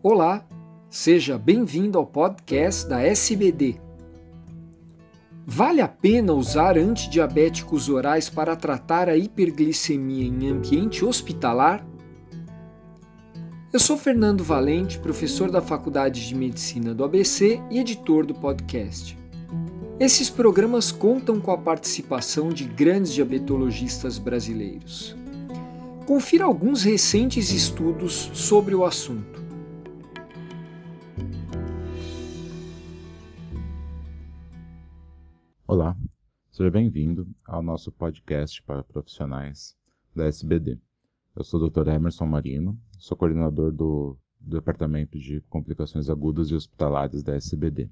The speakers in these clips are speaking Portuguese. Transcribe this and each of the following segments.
Olá, seja bem-vindo ao podcast da SBD. Vale a pena usar antidiabéticos orais para tratar a hiperglicemia em ambiente hospitalar? Eu sou Fernando Valente, professor da Faculdade de Medicina do ABC e editor do podcast. Esses programas contam com a participação de grandes diabetologistas brasileiros. Confira alguns recentes estudos sobre o assunto. Seja bem-vindo ao nosso podcast para profissionais da SBD. Eu sou o Dr. Emerson Marino, sou coordenador do, Departamento de Complicações Agudas e Hospitalares da SBD.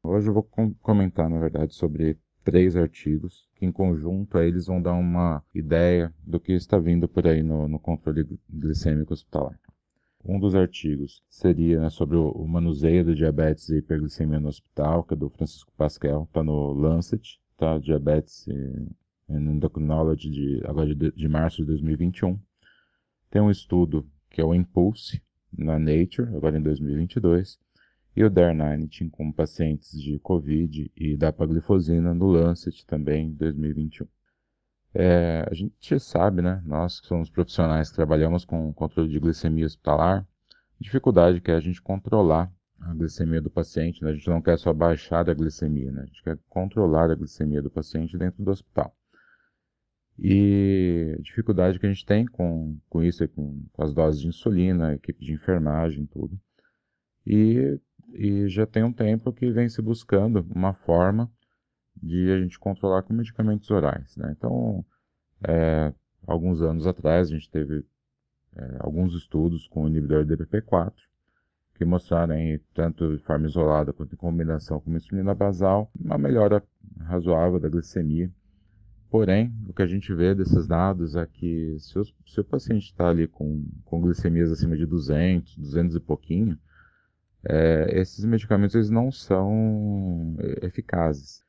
Hoje eu vou com comentar, na verdade, sobre três artigos que, em conjunto, eles vão dar uma ideia do que está vindo por aí no, no controle glicêmico hospitalar. Um dos artigos seria né, sobre o, manuseio do diabetes e hiperglicemia no hospital, que é do Francisco Pascal, está no Lancet, tá? Diabetes and Endocrinology, de, agora de, de março de 2021. Tem um estudo que é o Impulse, na Nature, agora em 2022, e o Darnitin com pacientes de COVID e dapaglifosina no Lancet também em 2021. É, a gente sabe, né, nós que somos profissionais que trabalhamos com controle de glicemia hospitalar, dificuldade que é a gente controlar a glicemia do paciente, né? a gente não quer só baixar a glicemia, né? a gente quer controlar a glicemia do paciente dentro do hospital. E a dificuldade que a gente tem com, com isso, é com, com as doses de insulina, equipe de enfermagem, tudo. E, e já tem um tempo que vem se buscando uma forma de a gente controlar com medicamentos orais. Né? Então, é, alguns anos atrás, a gente teve é, alguns estudos com o inibidor DPP-4 que mostraram, aí, tanto de forma isolada quanto em combinação com insulina basal, uma melhora razoável da glicemia. Porém, o que a gente vê desses dados é que se o, se o paciente está ali com, com glicemias acima de 200, 200 e pouquinho, é, esses medicamentos eles não são eficazes.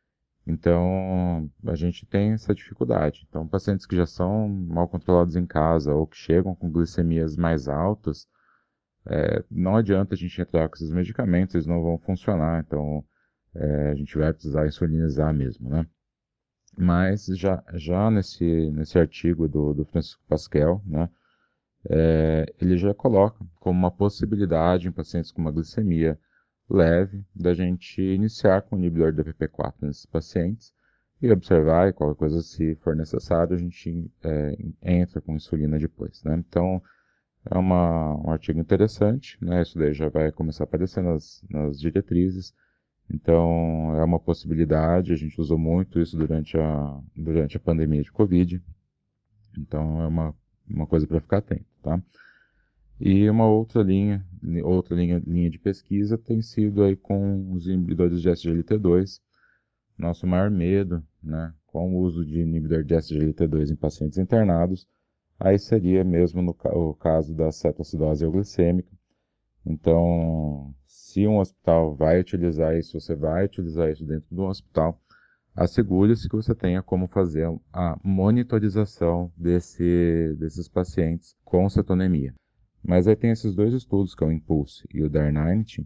Então, a gente tem essa dificuldade. Então, pacientes que já são mal controlados em casa ou que chegam com glicemias mais altas, é, não adianta a gente entrar com esses medicamentos, eles não vão funcionar. Então, é, a gente vai precisar insulinizar mesmo, né? Mas já, já nesse, nesse artigo do, do Francisco Pascal, né, é, ele já coloca como uma possibilidade em pacientes com uma glicemia leve da gente iniciar com o inibidor do DPP-4 nesses pacientes e observar, e qualquer coisa se for necessário, a gente é, entra com insulina depois. Né? Então, é uma, um artigo interessante, né? isso daí já vai começar a aparecer nas, nas diretrizes, então é uma possibilidade, a gente usou muito isso durante a, durante a pandemia de Covid, então é uma, uma coisa para ficar atento, tá? E uma outra linha, outra linha, linha de pesquisa tem sido aí com os inibidores de SGLT2. Nosso maior medo, né, com o uso de inibidor de SGLT2 em pacientes internados, aí seria mesmo no o caso da cetoacidose euglicêmica. Então, se um hospital vai utilizar isso, você vai utilizar isso dentro do hospital, assegure-se que você tenha como fazer a monitorização desse, desses pacientes com cetonemia. Mas aí tem esses dois estudos, que é o Impulse e o DAR90,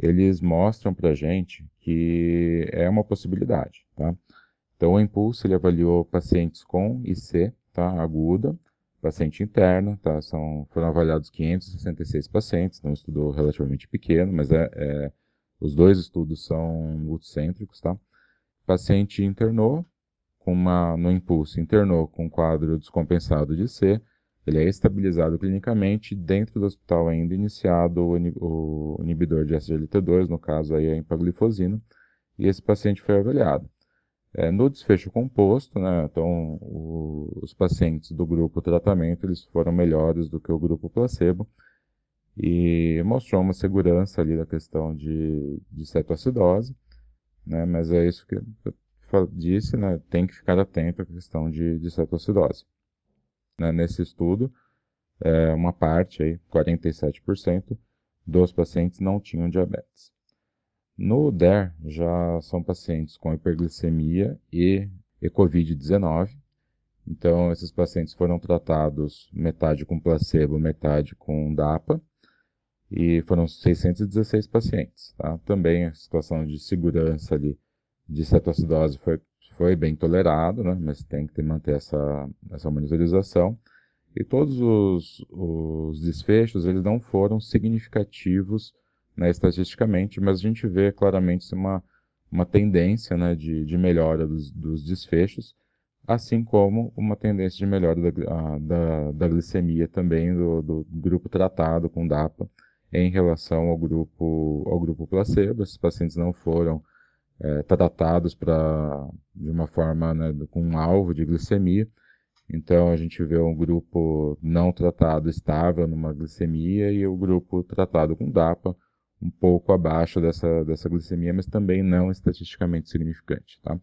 eles mostram para gente que é uma possibilidade, tá? Então, o Impulse, ele avaliou pacientes com IC, tá? Aguda, paciente interno, tá? São, foram avaliados 566 pacientes, então um estudo relativamente pequeno, mas é, é os dois estudos são multicêntricos, tá? Paciente internou, com uma, no Impulse, internou com quadro descompensado de C, ele é estabilizado clinicamente dentro do hospital ainda iniciado o inibidor de SGLT2, no caso aí a empaglifosina, e esse paciente foi avaliado. É, no desfecho composto, né, então o, os pacientes do grupo tratamento eles foram melhores do que o grupo placebo e mostrou uma segurança ali da questão de, de cetoacidose, né, mas é isso que eu disse, né, tem que ficar atento à questão de, de cetoacidose né, nesse estudo, é, uma parte, aí, 47%, dos pacientes não tinham diabetes. No DER, já são pacientes com hiperglicemia e, e Covid-19. Então, esses pacientes foram tratados metade com placebo, metade com DAPA. e foram 616 pacientes. Tá? Também a situação de segurança ali de cetoacidose foi, foi bem tolerado, né? mas tem que manter essa, essa monitorização. E todos os, os desfechos eles não foram significativos né, estatisticamente, mas a gente vê claramente uma, uma tendência né, de, de melhora dos, dos desfechos, assim como uma tendência de melhora da, da, da glicemia também do, do, grupo tratado com DAPA em relação ao grupo, ao grupo placebo. Esses pacientes não foram é, tratados pra, de uma forma né, com um alvo de glicemia. Então a gente vê um grupo não tratado estável numa glicemia e o grupo tratado com DAPA um pouco abaixo dessa, dessa glicemia, mas também não estatisticamente significante. Tá?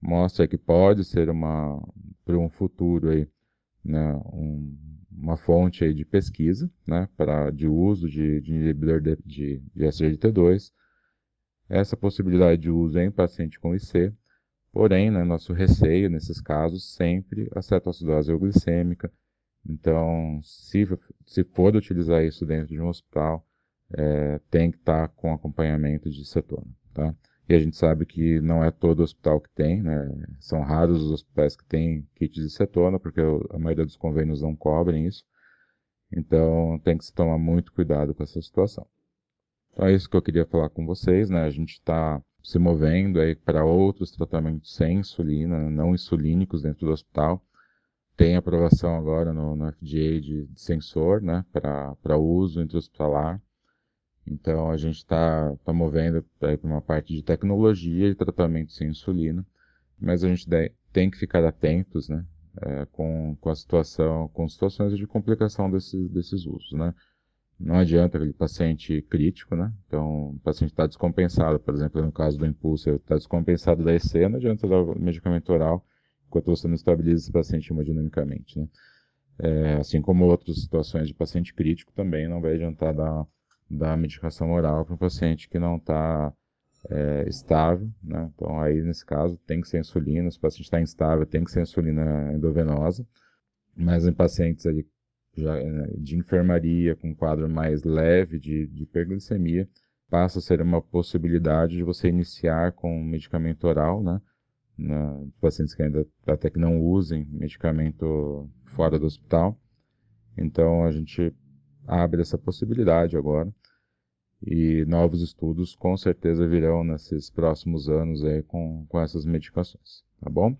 Mostra que pode ser uma, para um futuro aí, né, um, uma fonte aí de pesquisa né, para, de uso de, de inibidor de, de, de SGLT2. Essa possibilidade de uso em paciente com IC, porém, né, nosso receio nesses casos sempre a cetoacidose euglicêmica. Então, se, se for utilizar isso dentro de um hospital, é, tem que estar tá com acompanhamento de cetona. Tá? E a gente sabe que não é todo hospital que tem, né? são raros os hospitais que têm kits de cetona, porque a maioria dos convênios não cobrem isso. Então tem que se tomar muito cuidado com essa situação. Então é isso que eu queria falar com vocês, né? A gente está se movendo aí para outros tratamentos sem insulina, não insulínicos dentro do hospital. Tem aprovação agora no, no FDA de, de sensor, né, para uso intra-hospitalar. Então a gente está tá movendo para uma parte de tecnologia e tratamento sem insulina, mas a gente tem que ficar atentos, né, é, com, com a situação, com situações de complicação desse, desses usos, né. Não adianta aquele paciente crítico, né? Então, o paciente está descompensado, por exemplo, no caso do impulso, está descompensado da EC, não adianta dar o medicamento oral enquanto você não estabiliza esse paciente hemodinamicamente, né? É, assim como outras situações de paciente crítico, também não vai adiantar dar da medicação oral para um paciente que não está é, estável, né? Então aí nesse caso tem que ser insulina, se o paciente está instável tem que ser insulina endovenosa, mas em pacientes ali já, né, de enfermaria com um quadro mais leve de, de hiperglicemia, passa a ser uma possibilidade de você iniciar com medicamento oral, né? Na, pacientes que ainda até que não usem medicamento fora do hospital. Então a gente abre essa possibilidade agora. E novos estudos com certeza virão nesses próximos anos aí com, com essas medicações, tá bom?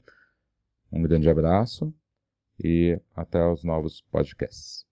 Um grande abraço e até os novos podcasts.